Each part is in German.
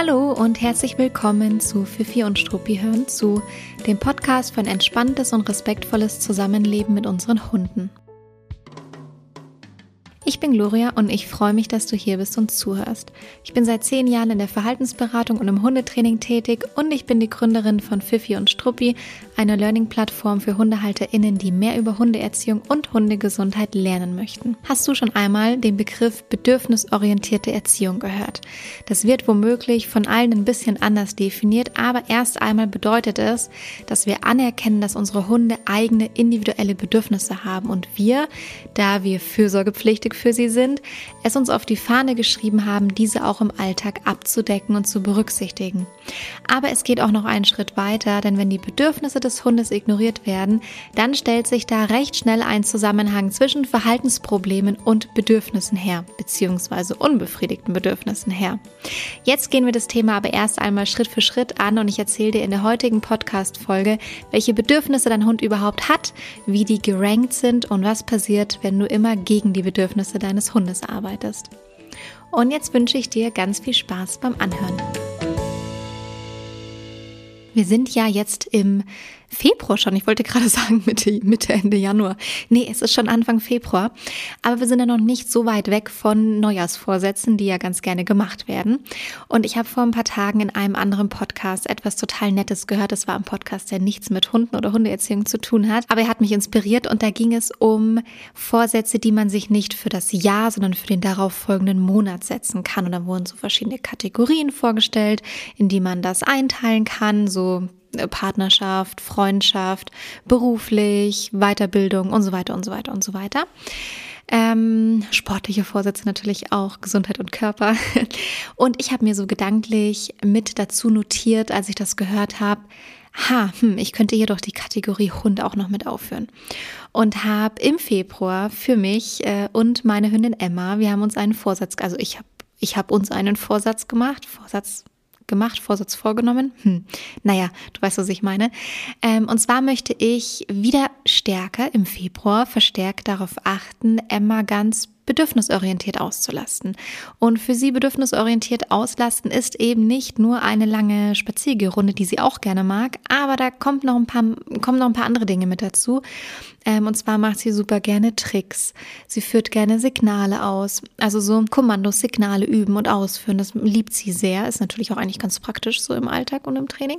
Hallo und herzlich willkommen zu Fifi und Struppi hören zu, dem Podcast für ein entspanntes und respektvolles Zusammenleben mit unseren Hunden. Ich bin Gloria und ich freue mich, dass du hier bist und zuhörst. Ich bin seit zehn Jahren in der Verhaltensberatung und im Hundetraining tätig und ich bin die Gründerin von Fifi und Struppi, einer Learning-Plattform für HundehalterInnen, die mehr über Hundeerziehung und Hundegesundheit lernen möchten. Hast du schon einmal den Begriff bedürfnisorientierte Erziehung gehört? Das wird womöglich von allen ein bisschen anders definiert, aber erst einmal bedeutet es, dass wir anerkennen, dass unsere Hunde eigene individuelle Bedürfnisse haben und wir, da wir fürsorgepflichtig für sie sind, es uns auf die Fahne geschrieben haben, diese auch im Alltag abzudecken und zu berücksichtigen. Aber es geht auch noch einen Schritt weiter, denn wenn die Bedürfnisse des Hundes ignoriert werden, dann stellt sich da recht schnell ein Zusammenhang zwischen Verhaltensproblemen und Bedürfnissen her, beziehungsweise unbefriedigten Bedürfnissen her. Jetzt gehen wir das Thema aber erst einmal Schritt für Schritt an und ich erzähle dir in der heutigen Podcast-Folge, welche Bedürfnisse dein Hund überhaupt hat, wie die gerankt sind und was passiert, wenn du immer gegen die Bedürfnisse Bedürfnisse deines Hundes arbeitest. Und jetzt wünsche ich dir ganz viel Spaß beim Anhören. Wir sind ja jetzt im Februar schon. Ich wollte gerade sagen Mitte, Mitte, Ende Januar. Nee, es ist schon Anfang Februar. Aber wir sind ja noch nicht so weit weg von Neujahrsvorsätzen, die ja ganz gerne gemacht werden. Und ich habe vor ein paar Tagen in einem anderen Podcast etwas total Nettes gehört. Das war ein Podcast, der nichts mit Hunden oder Hundeerziehung zu tun hat. Aber er hat mich inspiriert und da ging es um Vorsätze, die man sich nicht für das Jahr, sondern für den darauf folgenden Monat setzen kann. Und da wurden so verschiedene Kategorien vorgestellt, in die man das einteilen kann. So Partnerschaft, Freundschaft, beruflich, Weiterbildung und so weiter und so weiter und so weiter. Ähm, sportliche Vorsätze natürlich auch, Gesundheit und Körper. Und ich habe mir so gedanklich mit dazu notiert, als ich das gehört habe, ha, hm, ich könnte hier doch die Kategorie Hund auch noch mit aufführen. Und habe im Februar für mich äh, und meine Hündin Emma, wir haben uns einen Vorsatz, also ich habe ich hab uns einen Vorsatz gemacht, Vorsatz gemacht, Vorsatz vorgenommen. Hm. Naja, du weißt, was ich meine. Ähm, und zwar möchte ich wieder stärker im Februar verstärkt darauf achten, Emma ganz bedürfnisorientiert auszulasten. Und für sie bedürfnisorientiert auslasten ist eben nicht nur eine lange Spaziergerunde, die sie auch gerne mag, aber da kommt noch ein paar, kommen noch ein paar andere Dinge mit dazu. Ähm, und zwar macht sie super gerne Tricks. Sie führt gerne Signale aus. Also so Kommandos, Signale üben und ausführen. Das liebt sie sehr. Ist natürlich auch eigentlich ganz praktisch so im Alltag und im Training.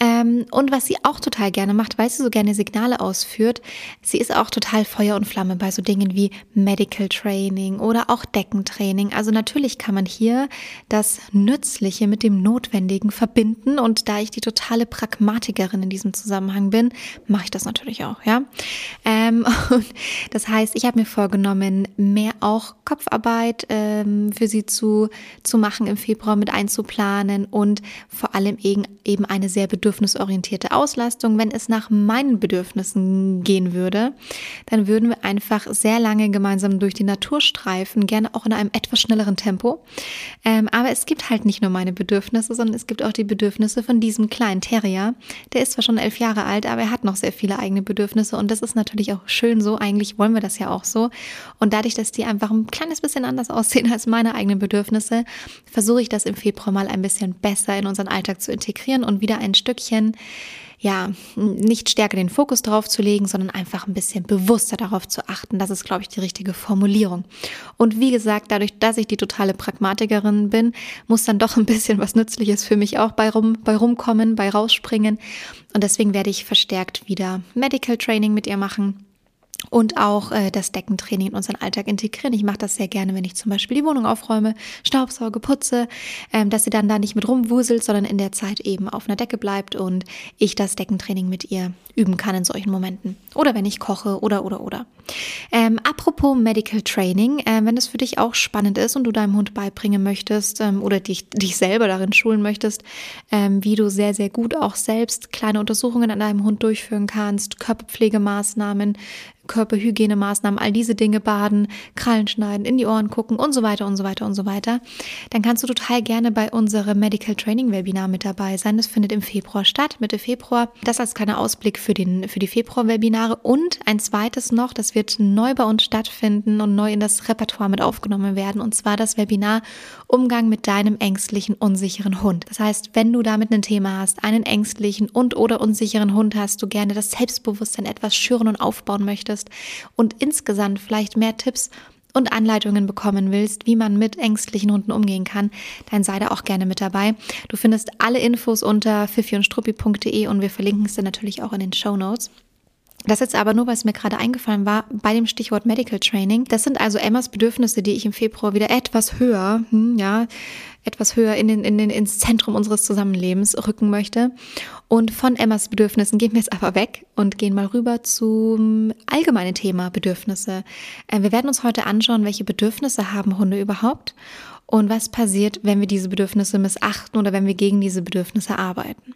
Ähm, und was sie auch total gerne macht, weil sie so gerne Signale ausführt, sie ist auch total Feuer und Flamme bei so Dingen wie Medical Training oder auch Deckentraining. Also natürlich kann man hier das Nützliche mit dem Notwendigen verbinden. Und da ich die totale Pragmatikerin in diesem Zusammenhang bin, mache ich das natürlich auch, ja. Ähm, das heißt, ich habe mir vorgenommen, mehr auch Kopfarbeit ähm, für sie zu, zu machen im Februar mit einzuplanen und vor allem eben eine sehr bedürfnisorientierte Auslastung. Wenn es nach meinen Bedürfnissen gehen würde, dann würden wir einfach sehr lange gemeinsam durch die Natur streifen, gerne auch in einem etwas schnelleren Tempo. Ähm, aber es gibt halt nicht nur meine Bedürfnisse, sondern es gibt auch die Bedürfnisse von diesem kleinen Terrier. Der ist zwar schon elf Jahre alt, aber er hat noch sehr viele eigene Bedürfnisse und das ist natürlich auch schön so. Eigentlich wollen wir das ja auch so. Und dadurch, dass die einfach ein kleines bisschen anders aussehen als meine eigenen Bedürfnisse, versuche ich das im Februar mal ein bisschen besser in unseren Alltag zu integrieren und wieder ein Stückchen ja, nicht stärker den Fokus darauf zu legen, sondern einfach ein bisschen bewusster darauf zu achten. Das ist, glaube ich, die richtige Formulierung. Und wie gesagt, dadurch, dass ich die totale Pragmatikerin bin, muss dann doch ein bisschen was Nützliches für mich auch bei, rum, bei rumkommen, bei rausspringen. Und deswegen werde ich verstärkt wieder Medical Training mit ihr machen und auch äh, das Deckentraining in unseren Alltag integrieren. Ich mache das sehr gerne, wenn ich zum Beispiel die Wohnung aufräume, Staubsauge, putze, ähm, dass sie dann da nicht mit rumwuselt, sondern in der Zeit eben auf einer Decke bleibt und ich das Deckentraining mit ihr üben kann in solchen Momenten. Oder wenn ich koche oder oder oder. Ähm, apropos Medical Training, äh, wenn es für dich auch spannend ist und du deinem Hund beibringen möchtest ähm, oder dich, dich selber darin schulen möchtest, ähm, wie du sehr, sehr gut auch selbst kleine Untersuchungen an deinem Hund durchführen kannst, Körperpflegemaßnahmen, Körperhygienemaßnahmen, all diese Dinge baden, Krallen schneiden, in die Ohren gucken und so weiter und so weiter und so weiter, dann kannst du total gerne bei unserem Medical Training Webinar mit dabei sein. Das findet im Februar statt, Mitte Februar. Das als kleiner Ausblick für, den, für die Februar-Webinare. Und ein zweites noch, das wird neu bei uns stattfinden und neu in das Repertoire mit aufgenommen werden. Und zwar das Webinar Umgang mit deinem ängstlichen, unsicheren Hund. Das heißt, wenn du damit ein Thema hast, einen ängstlichen und oder unsicheren Hund hast, du gerne das Selbstbewusstsein etwas schüren und aufbauen möchtest und insgesamt vielleicht mehr Tipps und Anleitungen bekommen willst, wie man mit ängstlichen Hunden umgehen kann, dann sei da auch gerne mit dabei. Du findest alle Infos unter fifiundstruppi.de und wir verlinken es dir natürlich auch in den Show Notes. Das jetzt aber nur, weil es mir gerade eingefallen war, bei dem Stichwort Medical Training. Das sind also Emmas Bedürfnisse, die ich im Februar wieder etwas höher, hm, ja, etwas höher in den, in den, ins Zentrum unseres Zusammenlebens rücken möchte. Und von Emmas Bedürfnissen gehen wir jetzt aber weg und gehen mal rüber zum allgemeinen Thema Bedürfnisse. Äh, wir werden uns heute anschauen, welche Bedürfnisse haben Hunde überhaupt und was passiert, wenn wir diese Bedürfnisse missachten oder wenn wir gegen diese Bedürfnisse arbeiten.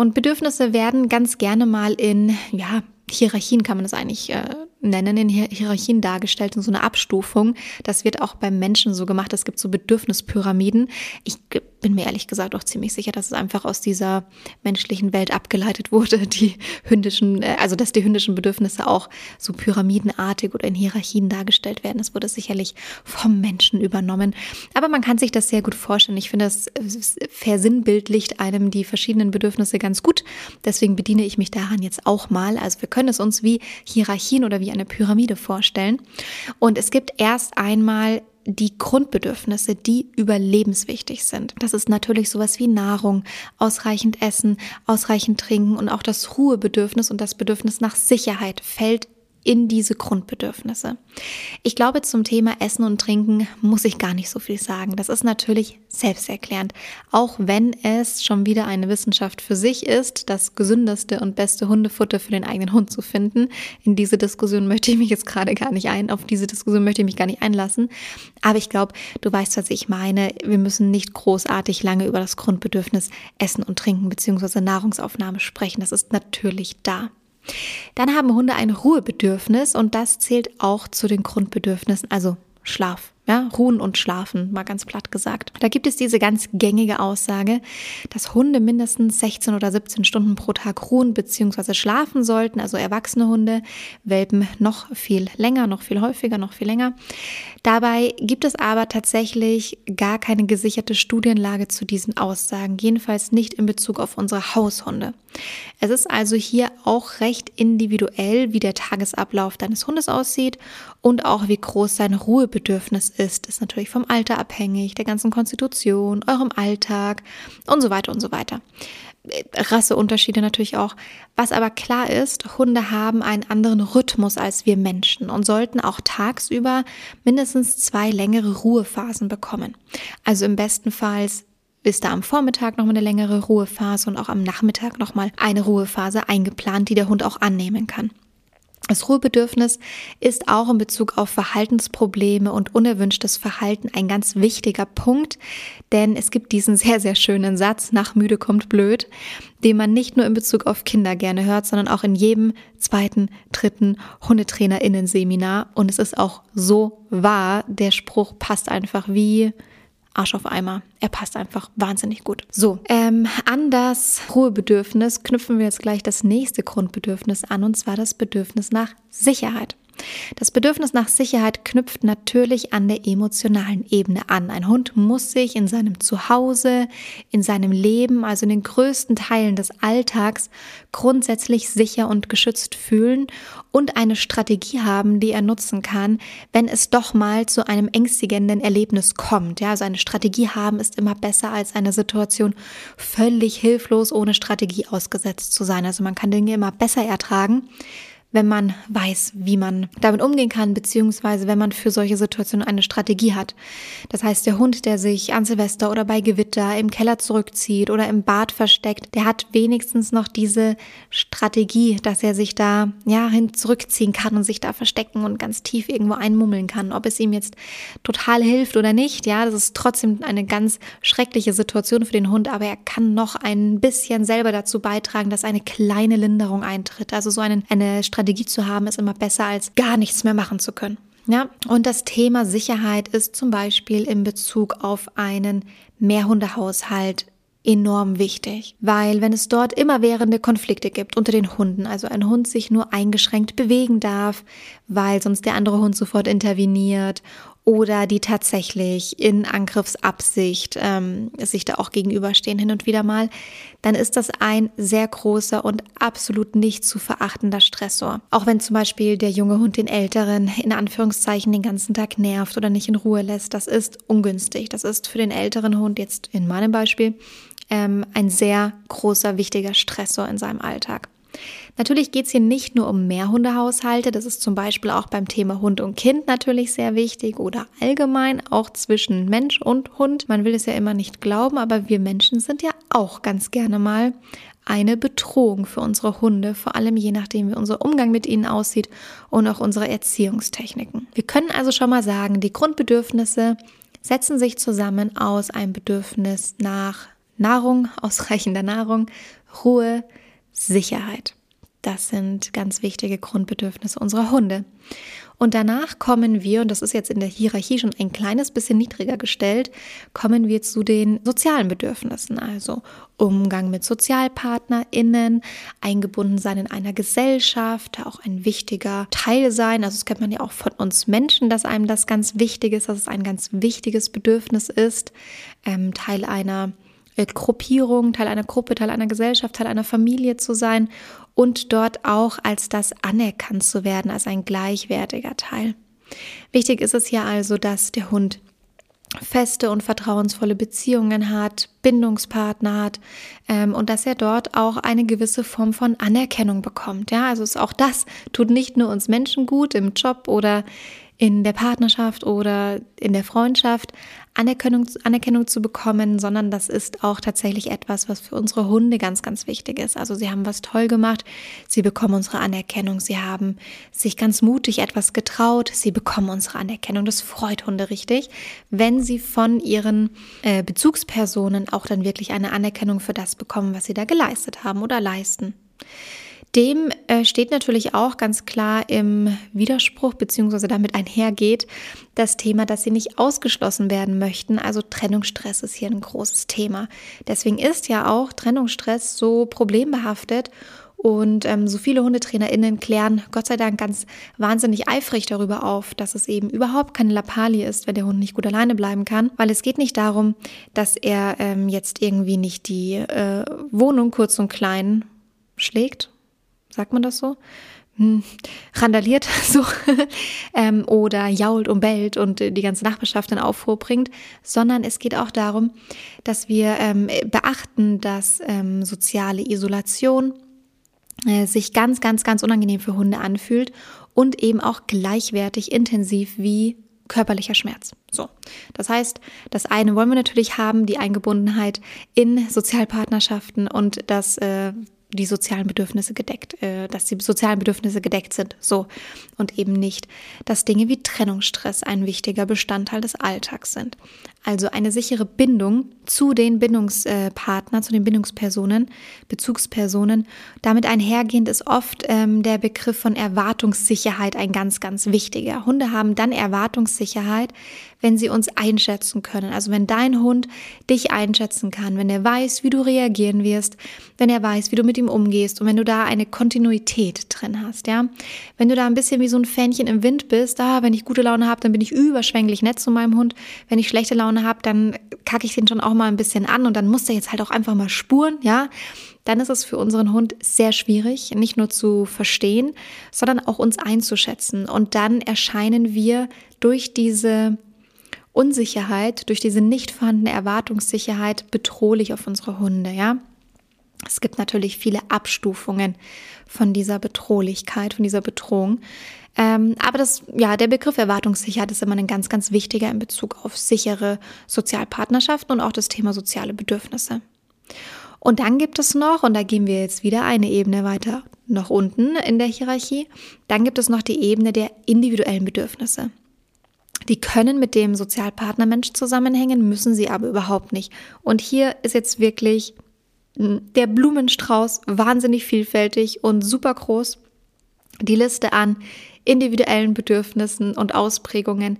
Und Bedürfnisse werden ganz gerne mal in, ja, Hierarchien kann man das eigentlich äh, nennen, in Hierarchien dargestellt, in so eine Abstufung. Das wird auch beim Menschen so gemacht. Es gibt so Bedürfnispyramiden. Ich bin mir ehrlich gesagt auch ziemlich sicher, dass es einfach aus dieser menschlichen Welt abgeleitet wurde, die hündischen, äh, also dass die hündischen Bedürfnisse auch so pyramidenartig oder in Hierarchien dargestellt werden. Das wurde sicherlich vom Menschen übernommen. Aber man kann sich das sehr gut vorstellen. Ich finde, das versinnbildlicht einem die verschiedenen Bedürfnisse ganz gut. Deswegen bediene ich mich daran jetzt auch mal. Also wir können es uns wie Hierarchien oder wie eine Pyramide vorstellen. Und es gibt erst einmal die Grundbedürfnisse, die überlebenswichtig sind. Das ist natürlich sowas wie Nahrung, ausreichend Essen, ausreichend Trinken und auch das Ruhebedürfnis und das Bedürfnis nach Sicherheit fällt in diese Grundbedürfnisse. Ich glaube, zum Thema Essen und Trinken muss ich gar nicht so viel sagen. Das ist natürlich selbsterklärend, auch wenn es schon wieder eine Wissenschaft für sich ist, das gesündeste und beste Hundefutter für den eigenen Hund zu finden. In diese Diskussion möchte ich mich jetzt gerade gar nicht ein, auf diese Diskussion möchte ich mich gar nicht einlassen. Aber ich glaube, du weißt, was ich meine. Wir müssen nicht großartig lange über das Grundbedürfnis Essen und Trinken bzw. Nahrungsaufnahme sprechen. Das ist natürlich da. Dann haben Hunde ein Ruhebedürfnis und das zählt auch zu den Grundbedürfnissen, also Schlaf. Ja, ruhen und schlafen, mal ganz platt gesagt. Da gibt es diese ganz gängige Aussage, dass Hunde mindestens 16 oder 17 Stunden pro Tag ruhen bzw. schlafen sollten, also erwachsene Hunde, Welpen noch viel länger, noch viel häufiger, noch viel länger. Dabei gibt es aber tatsächlich gar keine gesicherte Studienlage zu diesen Aussagen, jedenfalls nicht in Bezug auf unsere Haushunde. Es ist also hier auch recht individuell, wie der Tagesablauf deines Hundes aussieht und auch wie groß sein Ruhebedürfnis ist. Ist natürlich vom Alter abhängig, der ganzen Konstitution, eurem Alltag und so weiter und so weiter. Rasseunterschiede natürlich auch. Was aber klar ist, Hunde haben einen anderen Rhythmus als wir Menschen und sollten auch tagsüber mindestens zwei längere Ruhephasen bekommen. Also im besten Fall ist da am Vormittag nochmal eine längere Ruhephase und auch am Nachmittag nochmal eine Ruhephase eingeplant, die der Hund auch annehmen kann. Das Ruhebedürfnis ist auch in Bezug auf Verhaltensprobleme und unerwünschtes Verhalten ein ganz wichtiger Punkt, denn es gibt diesen sehr, sehr schönen Satz, nach müde kommt blöd, den man nicht nur in Bezug auf Kinder gerne hört, sondern auch in jedem zweiten, dritten Hundetrainerinnen-Seminar. Und es ist auch so wahr, der Spruch passt einfach wie Arsch auf Eimer. Er passt einfach wahnsinnig gut. So, ähm, an das Ruhebedürfnis knüpfen wir jetzt gleich das nächste Grundbedürfnis an, und zwar das Bedürfnis nach Sicherheit. Das Bedürfnis nach Sicherheit knüpft natürlich an der emotionalen Ebene an. Ein Hund muss sich in seinem Zuhause, in seinem Leben, also in den größten Teilen des Alltags grundsätzlich sicher und geschützt fühlen und eine Strategie haben, die er nutzen kann, wenn es doch mal zu einem ängstigenden Erlebnis kommt. Ja, also eine Strategie haben ist immer besser als eine Situation völlig hilflos ohne Strategie ausgesetzt zu sein. Also man kann Dinge immer besser ertragen, wenn man weiß, wie man damit umgehen kann, beziehungsweise wenn man für solche Situationen eine Strategie hat. Das heißt, der Hund, der sich an Silvester oder bei Gewitter im Keller zurückzieht oder im Bad versteckt, der hat wenigstens noch diese Strategie, dass er sich da ja hin zurückziehen kann und sich da verstecken und ganz tief irgendwo einmummeln kann. Ob es ihm jetzt total hilft oder nicht, ja, das ist trotzdem eine ganz schreckliche Situation für den Hund, aber er kann noch ein bisschen selber dazu beitragen, dass eine kleine Linderung eintritt. Also so eine, eine Strategie Strategie zu haben, ist immer besser als gar nichts mehr machen zu können. Ja, und das Thema Sicherheit ist zum Beispiel in Bezug auf einen Mehrhundehaushalt enorm wichtig, weil wenn es dort immerwährende Konflikte gibt unter den Hunden, also ein Hund sich nur eingeschränkt bewegen darf, weil sonst der andere Hund sofort interveniert oder die tatsächlich in Angriffsabsicht ähm, sich da auch gegenüberstehen hin und wieder mal, dann ist das ein sehr großer und absolut nicht zu verachtender Stressor. Auch wenn zum Beispiel der junge Hund den Älteren in Anführungszeichen den ganzen Tag nervt oder nicht in Ruhe lässt, das ist ungünstig. Das ist für den älteren Hund jetzt in meinem Beispiel ähm, ein sehr großer, wichtiger Stressor in seinem Alltag. Natürlich geht es hier nicht nur um Mehrhundehaushalte, das ist zum Beispiel auch beim Thema Hund und Kind natürlich sehr wichtig oder allgemein auch zwischen Mensch und Hund. Man will es ja immer nicht glauben, aber wir Menschen sind ja auch ganz gerne mal eine Bedrohung für unsere Hunde, vor allem je nachdem, wie unser Umgang mit ihnen aussieht und auch unsere Erziehungstechniken. Wir können also schon mal sagen, die Grundbedürfnisse setzen sich zusammen aus einem Bedürfnis nach Nahrung, ausreichender Nahrung, Ruhe, Sicherheit. Das sind ganz wichtige Grundbedürfnisse unserer Hunde. Und danach kommen wir, und das ist jetzt in der Hierarchie schon ein kleines bisschen niedriger gestellt, kommen wir zu den sozialen Bedürfnissen, also Umgang mit SozialpartnerInnen, eingebunden sein in einer Gesellschaft, auch ein wichtiger Teil sein. Also das kennt man ja auch von uns Menschen, dass einem das ganz wichtig ist, dass es ein ganz wichtiges Bedürfnis ist, ähm, Teil einer Gruppierung, Teil einer Gruppe, Teil einer Gesellschaft, Teil einer Familie zu sein und dort auch als das anerkannt zu werden, als ein gleichwertiger Teil. Wichtig ist es hier also, dass der Hund feste und vertrauensvolle Beziehungen hat, Bindungspartner hat ähm, und dass er dort auch eine gewisse Form von Anerkennung bekommt. Ja, also ist auch das tut nicht nur uns Menschen gut im Job oder in der Partnerschaft oder in der Freundschaft Anerkennung, Anerkennung zu bekommen, sondern das ist auch tatsächlich etwas, was für unsere Hunde ganz, ganz wichtig ist. Also sie haben was toll gemacht, sie bekommen unsere Anerkennung, sie haben sich ganz mutig etwas getraut, sie bekommen unsere Anerkennung. Das freut Hunde richtig, wenn sie von ihren äh, Bezugspersonen auch dann wirklich eine Anerkennung für das bekommen, was sie da geleistet haben oder leisten. Dem äh, steht natürlich auch ganz klar im Widerspruch beziehungsweise damit einhergeht das Thema, dass sie nicht ausgeschlossen werden möchten. Also Trennungsstress ist hier ein großes Thema. Deswegen ist ja auch Trennungsstress so problembehaftet und ähm, so viele HundetrainerInnen klären Gott sei Dank ganz wahnsinnig eifrig darüber auf, dass es eben überhaupt keine Lappalie ist, wenn der Hund nicht gut alleine bleiben kann. Weil es geht nicht darum, dass er ähm, jetzt irgendwie nicht die äh, Wohnung kurz und klein schlägt sagt man das so? Hm, randaliert so ähm, oder jault und bellt und die ganze Nachbarschaft in Aufruhr bringt, sondern es geht auch darum, dass wir ähm, beachten, dass ähm, soziale Isolation äh, sich ganz, ganz, ganz unangenehm für Hunde anfühlt und eben auch gleichwertig intensiv wie körperlicher Schmerz. So. Das heißt, das eine wollen wir natürlich haben, die Eingebundenheit in Sozialpartnerschaften und das äh, die sozialen Bedürfnisse gedeckt, äh, dass die sozialen Bedürfnisse gedeckt sind. So. Und eben nicht, dass Dinge wie Trennungsstress ein wichtiger Bestandteil des Alltags sind. Also eine sichere Bindung zu den Bindungspartnern, zu den Bindungspersonen, Bezugspersonen. Damit einhergehend ist oft ähm, der Begriff von Erwartungssicherheit ein ganz, ganz wichtiger. Hunde haben dann Erwartungssicherheit, wenn sie uns einschätzen können. Also wenn dein Hund dich einschätzen kann, wenn er weiß, wie du reagieren wirst, wenn er weiß, wie du mit ihm umgehst und wenn du da eine Kontinuität drin hast, ja. Wenn du da ein bisschen wie so ein Fähnchen im Wind bist, ah, wenn ich gute Laune habe, dann bin ich überschwänglich nett zu meinem Hund. Wenn ich schlechte Laune habe, dann kacke ich den schon auch mal ein bisschen an und dann muss der jetzt halt auch einfach mal spuren, ja dann ist es für unseren Hund sehr schwierig, nicht nur zu verstehen, sondern auch uns einzuschätzen. Und dann erscheinen wir durch diese Unsicherheit, durch diese nicht vorhandene Erwartungssicherheit bedrohlich auf unsere Hunde, ja. Es gibt natürlich viele Abstufungen von dieser Bedrohlichkeit, von dieser Bedrohung. Ähm, aber das, ja, der Begriff Erwartungssicherheit ist immer ein ganz, ganz wichtiger in Bezug auf sichere Sozialpartnerschaften und auch das Thema soziale Bedürfnisse. Und dann gibt es noch, und da gehen wir jetzt wieder eine Ebene weiter nach unten in der Hierarchie, dann gibt es noch die Ebene der individuellen Bedürfnisse. Die können mit dem Sozialpartnermensch zusammenhängen, müssen sie aber überhaupt nicht. Und hier ist jetzt wirklich der Blumenstrauß wahnsinnig vielfältig und super groß. Die Liste an individuellen Bedürfnissen und Ausprägungen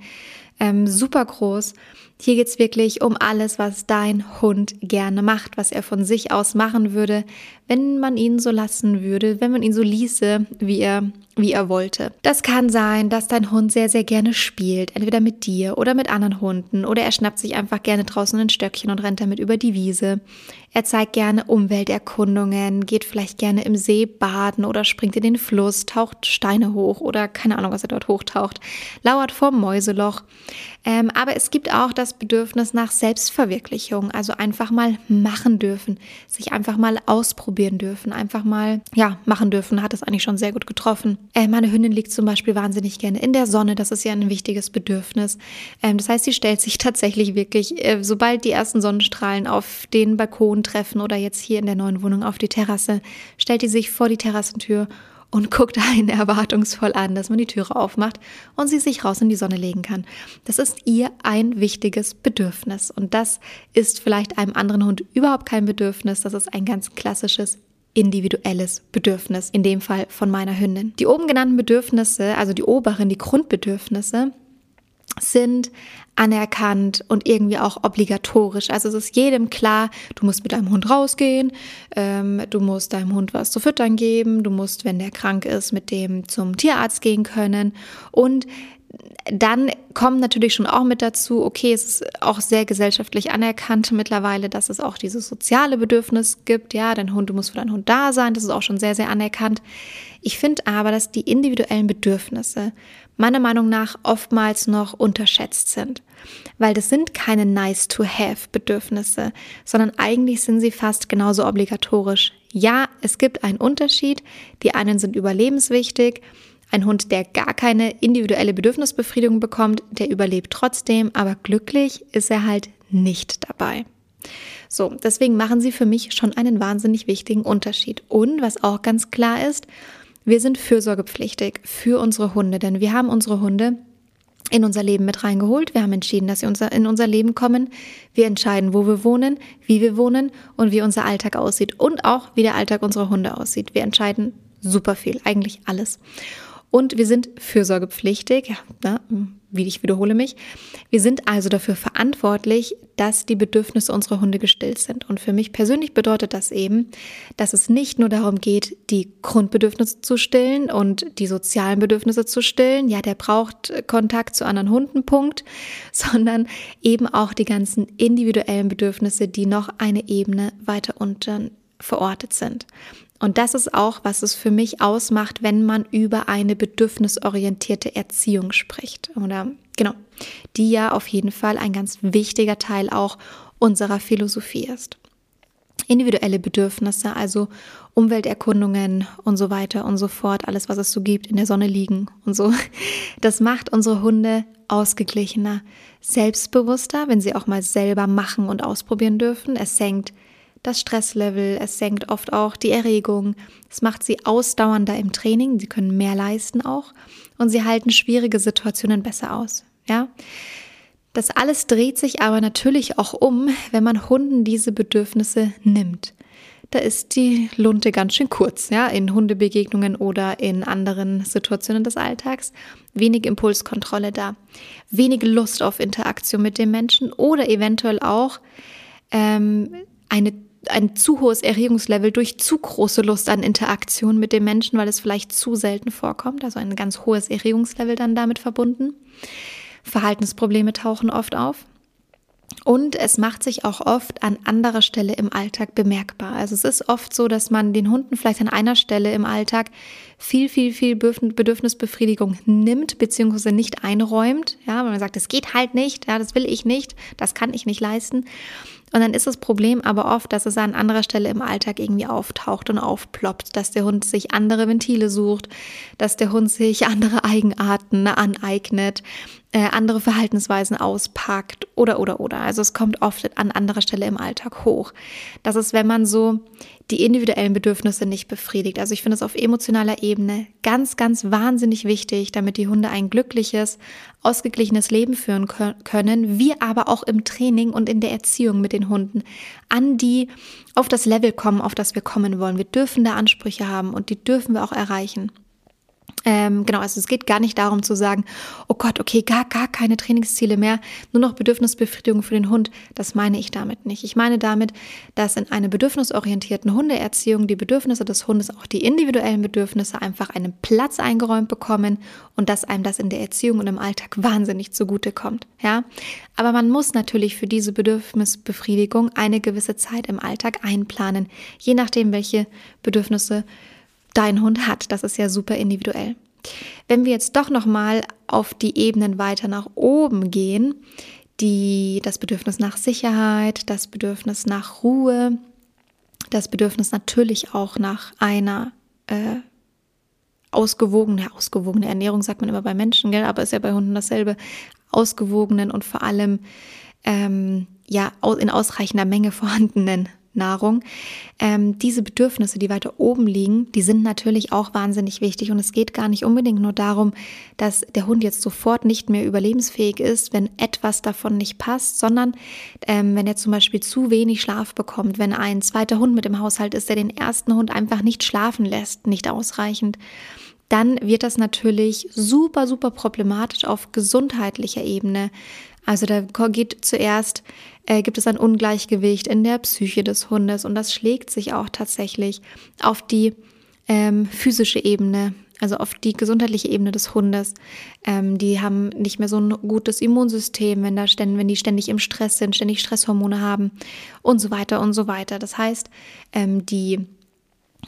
ähm, super groß. Hier geht's wirklich um alles, was dein Hund gerne macht, was er von sich aus machen würde, wenn man ihn so lassen würde, wenn man ihn so ließe, wie er wie er wollte. Das kann sein, dass dein Hund sehr, sehr gerne spielt, entweder mit dir oder mit anderen Hunden, oder er schnappt sich einfach gerne draußen ein Stöckchen und rennt damit über die Wiese. Er zeigt gerne Umwelterkundungen, geht vielleicht gerne im See baden oder springt in den Fluss, taucht Steine hoch oder keine Ahnung, was er dort hochtaucht, lauert vorm Mäuseloch. Ähm, aber es gibt auch das Bedürfnis nach Selbstverwirklichung, also einfach mal machen dürfen, sich einfach mal ausprobieren dürfen, einfach mal, ja, machen dürfen, hat es eigentlich schon sehr gut getroffen. Äh, meine Hündin liegt zum Beispiel wahnsinnig gerne in der Sonne, das ist ja ein wichtiges Bedürfnis. Ähm, das heißt, sie stellt sich tatsächlich wirklich, äh, sobald die ersten Sonnenstrahlen auf den Balkon treffen oder jetzt hier in der neuen Wohnung auf die Terrasse, stellt die sich vor die Terrassentür und guckt einen erwartungsvoll an, dass man die Türe aufmacht und sie sich raus in die Sonne legen kann. Das ist ihr ein wichtiges Bedürfnis und das ist vielleicht einem anderen Hund überhaupt kein Bedürfnis. Das ist ein ganz klassisches individuelles Bedürfnis, in dem Fall von meiner Hündin. Die oben genannten Bedürfnisse, also die oberen, die Grundbedürfnisse, sind anerkannt und irgendwie auch obligatorisch. Also es ist jedem klar, du musst mit deinem Hund rausgehen, ähm, du musst deinem Hund was zu füttern geben, du musst, wenn der krank ist, mit dem zum Tierarzt gehen können und dann kommt natürlich schon auch mit dazu, okay, es ist auch sehr gesellschaftlich anerkannt mittlerweile, dass es auch dieses soziale Bedürfnis gibt. Ja, dein Hund, du musst für deinen Hund da sein. Das ist auch schon sehr, sehr anerkannt. Ich finde aber, dass die individuellen Bedürfnisse meiner Meinung nach oftmals noch unterschätzt sind. Weil das sind keine nice-to-have-Bedürfnisse, sondern eigentlich sind sie fast genauso obligatorisch. Ja, es gibt einen Unterschied. Die einen sind überlebenswichtig. Ein Hund, der gar keine individuelle Bedürfnisbefriedigung bekommt, der überlebt trotzdem, aber glücklich ist er halt nicht dabei. So, deswegen machen sie für mich schon einen wahnsinnig wichtigen Unterschied. Und was auch ganz klar ist, wir sind fürsorgepflichtig für unsere Hunde, denn wir haben unsere Hunde in unser Leben mit reingeholt. Wir haben entschieden, dass sie in unser Leben kommen. Wir entscheiden, wo wir wohnen, wie wir wohnen und wie unser Alltag aussieht und auch wie der Alltag unserer Hunde aussieht. Wir entscheiden super viel, eigentlich alles. Und wir sind fürsorgepflichtig, ja, na, wie ich wiederhole mich. Wir sind also dafür verantwortlich, dass die Bedürfnisse unserer Hunde gestillt sind. Und für mich persönlich bedeutet das eben, dass es nicht nur darum geht, die Grundbedürfnisse zu stillen und die sozialen Bedürfnisse zu stillen. Ja, der braucht Kontakt zu anderen Hunden, Punkt. Sondern eben auch die ganzen individuellen Bedürfnisse, die noch eine Ebene weiter unten verortet sind. Und das ist auch, was es für mich ausmacht, wenn man über eine bedürfnisorientierte Erziehung spricht. Oder genau, die ja auf jeden Fall ein ganz wichtiger Teil auch unserer Philosophie ist. Individuelle Bedürfnisse, also Umwelterkundungen und so weiter und so fort, alles, was es so gibt, in der Sonne liegen und so, das macht unsere Hunde ausgeglichener, selbstbewusster, wenn sie auch mal selber machen und ausprobieren dürfen. Es senkt das Stresslevel, es senkt oft auch die Erregung, es macht sie ausdauernder im Training, sie können mehr leisten auch und sie halten schwierige Situationen besser aus, ja? Das alles dreht sich aber natürlich auch um, wenn man Hunden diese Bedürfnisse nimmt. Da ist die Lunte ganz schön kurz, ja, in Hundebegegnungen oder in anderen Situationen des Alltags. Wenig Impulskontrolle da, wenig Lust auf Interaktion mit dem Menschen oder eventuell auch ähm, eine ein zu hohes Erregungslevel durch zu große Lust an Interaktion mit dem Menschen, weil es vielleicht zu selten vorkommt, also ein ganz hohes Erregungslevel dann damit verbunden. Verhaltensprobleme tauchen oft auf. Und es macht sich auch oft an anderer Stelle im Alltag bemerkbar. Also es ist oft so, dass man den Hunden vielleicht an einer Stelle im Alltag viel, viel, viel Bedürfnisbefriedigung nimmt beziehungsweise nicht einräumt. Ja, wenn man sagt, das geht halt nicht, ja, das will ich nicht, das kann ich nicht leisten. Und dann ist das Problem aber oft, dass es an anderer Stelle im Alltag irgendwie auftaucht und aufploppt, dass der Hund sich andere Ventile sucht, dass der Hund sich andere Eigenarten aneignet, äh, andere Verhaltensweisen auspackt oder oder oder. Also es kommt oft an anderer Stelle im Alltag hoch. Das ist, wenn man so die individuellen Bedürfnisse nicht befriedigt. Also ich finde es auf emotionaler Ebene ganz, ganz wahnsinnig wichtig, damit die Hunde ein glückliches, ausgeglichenes Leben führen können. Wir aber auch im Training und in der Erziehung mit den Hunden an die, auf das Level kommen, auf das wir kommen wollen. Wir dürfen da Ansprüche haben und die dürfen wir auch erreichen. Ähm, genau, also es geht gar nicht darum zu sagen, oh Gott, okay, gar, gar keine Trainingsziele mehr, nur noch Bedürfnisbefriedigung für den Hund. Das meine ich damit nicht. Ich meine damit, dass in einer bedürfnisorientierten Hundeerziehung die Bedürfnisse des Hundes, auch die individuellen Bedürfnisse, einfach einen Platz eingeräumt bekommen und dass einem das in der Erziehung und im Alltag wahnsinnig zugutekommt. Ja, aber man muss natürlich für diese Bedürfnisbefriedigung eine gewisse Zeit im Alltag einplanen, je nachdem, welche Bedürfnisse dein Hund hat. Das ist ja super individuell. Wenn wir jetzt doch noch mal auf die Ebenen weiter nach oben gehen, die das Bedürfnis nach Sicherheit, das Bedürfnis nach Ruhe, das Bedürfnis natürlich auch nach einer äh, ausgewogene, ausgewogene Ernährung sagt man immer bei Menschen, gell? aber ist ja bei Hunden dasselbe, ausgewogenen und vor allem ähm, ja in ausreichender Menge vorhandenen Nahrung. Ähm, diese Bedürfnisse, die weiter oben liegen, die sind natürlich auch wahnsinnig wichtig. Und es geht gar nicht unbedingt nur darum, dass der Hund jetzt sofort nicht mehr überlebensfähig ist, wenn etwas davon nicht passt, sondern ähm, wenn er zum Beispiel zu wenig Schlaf bekommt, wenn ein zweiter Hund mit im Haushalt ist, der den ersten Hund einfach nicht schlafen lässt, nicht ausreichend dann wird das natürlich super, super problematisch auf gesundheitlicher Ebene. Also da geht zuerst, äh, gibt es ein Ungleichgewicht in der Psyche des Hundes und das schlägt sich auch tatsächlich auf die ähm, physische Ebene, also auf die gesundheitliche Ebene des Hundes. Ähm, die haben nicht mehr so ein gutes Immunsystem, wenn, da ständig, wenn die ständig im Stress sind, ständig Stresshormone haben und so weiter und so weiter. Das heißt, ähm, die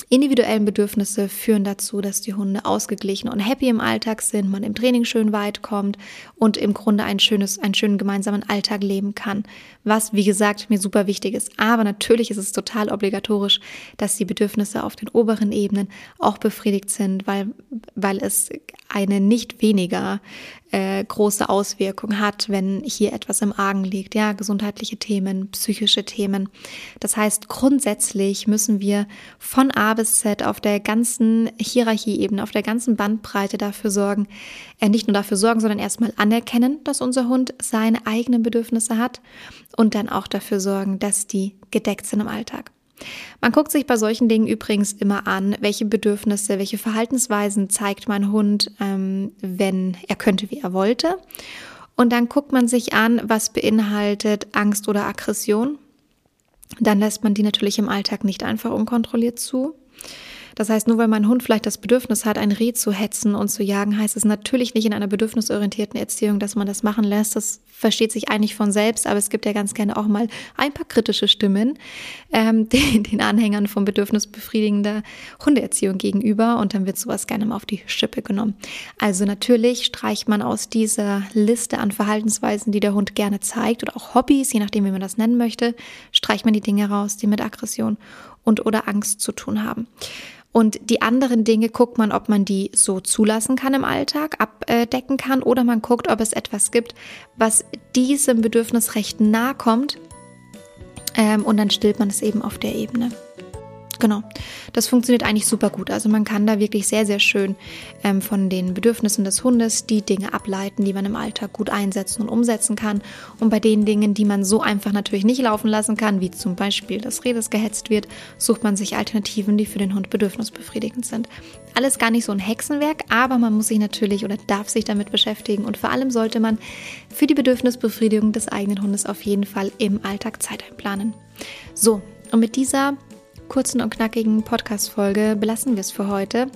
individuellen Bedürfnisse führen dazu, dass die Hunde ausgeglichen und happy im Alltag sind, man im Training schön weit kommt und im Grunde ein schönes, einen schönen gemeinsamen Alltag leben kann. Was, wie gesagt, mir super wichtig ist. Aber natürlich ist es total obligatorisch, dass die Bedürfnisse auf den oberen Ebenen auch befriedigt sind, weil, weil es eine nicht weniger äh, große Auswirkung hat, wenn hier etwas im Argen liegt. Ja, gesundheitliche Themen, psychische Themen. Das heißt, grundsätzlich müssen wir von A bis Z auf der ganzen Hierarchieebene, auf der ganzen Bandbreite dafür sorgen, äh, nicht nur dafür sorgen, sondern erstmal anerkennen, dass unser Hund seine eigenen Bedürfnisse hat und dann auch dafür sorgen, dass die gedeckt sind im Alltag. Man guckt sich bei solchen Dingen übrigens immer an, welche Bedürfnisse, welche Verhaltensweisen zeigt mein Hund, ähm, wenn er könnte, wie er wollte. Und dann guckt man sich an, was beinhaltet Angst oder Aggression. Dann lässt man die natürlich im Alltag nicht einfach unkontrolliert zu. Das heißt, nur weil mein Hund vielleicht das Bedürfnis hat, ein Reh zu hetzen und zu jagen, heißt es natürlich nicht in einer bedürfnisorientierten Erziehung, dass man das machen lässt. Das versteht sich eigentlich von selbst, aber es gibt ja ganz gerne auch mal ein paar kritische Stimmen ähm, den, den Anhängern von bedürfnisbefriedigender Hundeerziehung gegenüber und dann wird sowas gerne mal auf die Schippe genommen. Also natürlich streicht man aus dieser Liste an Verhaltensweisen, die der Hund gerne zeigt oder auch Hobbys, je nachdem, wie man das nennen möchte, streicht man die Dinge raus, die mit Aggression und oder Angst zu tun haben. Und die anderen Dinge guckt man, ob man die so zulassen kann im Alltag, abdecken kann, oder man guckt, ob es etwas gibt, was diesem Bedürfnis recht nahe kommt. Ähm, und dann stillt man es eben auf der Ebene. Genau, das funktioniert eigentlich super gut. Also man kann da wirklich sehr, sehr schön ähm, von den Bedürfnissen des Hundes die Dinge ableiten, die man im Alltag gut einsetzen und umsetzen kann. Und bei den Dingen, die man so einfach natürlich nicht laufen lassen kann, wie zum Beispiel das Reh, das gehetzt wird, sucht man sich Alternativen, die für den Hund bedürfnisbefriedigend sind. Alles gar nicht so ein Hexenwerk, aber man muss sich natürlich oder darf sich damit beschäftigen und vor allem sollte man für die Bedürfnisbefriedigung des eigenen Hundes auf jeden Fall im Alltag Zeit einplanen. So, und mit dieser kurzen und knackigen Podcast-Folge belassen wir es für heute.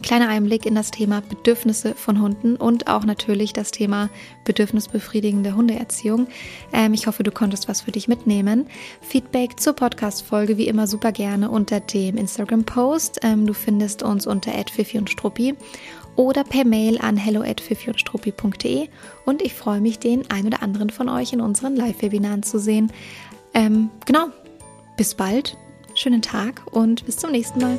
Kleiner Einblick in das Thema Bedürfnisse von Hunden und auch natürlich das Thema bedürfnisbefriedigende Hundeerziehung. Ähm, ich hoffe, du konntest was für dich mitnehmen. Feedback zur Podcast-Folge wie immer super gerne unter dem Instagram-Post. Ähm, du findest uns unter @fifi und Struppi oder per Mail an hello@fifi-und-struppi.de und ich freue mich, den ein oder anderen von euch in unseren Live-Webinaren zu sehen. Ähm, genau, bis bald schönen Tag und bis zum nächsten Mal.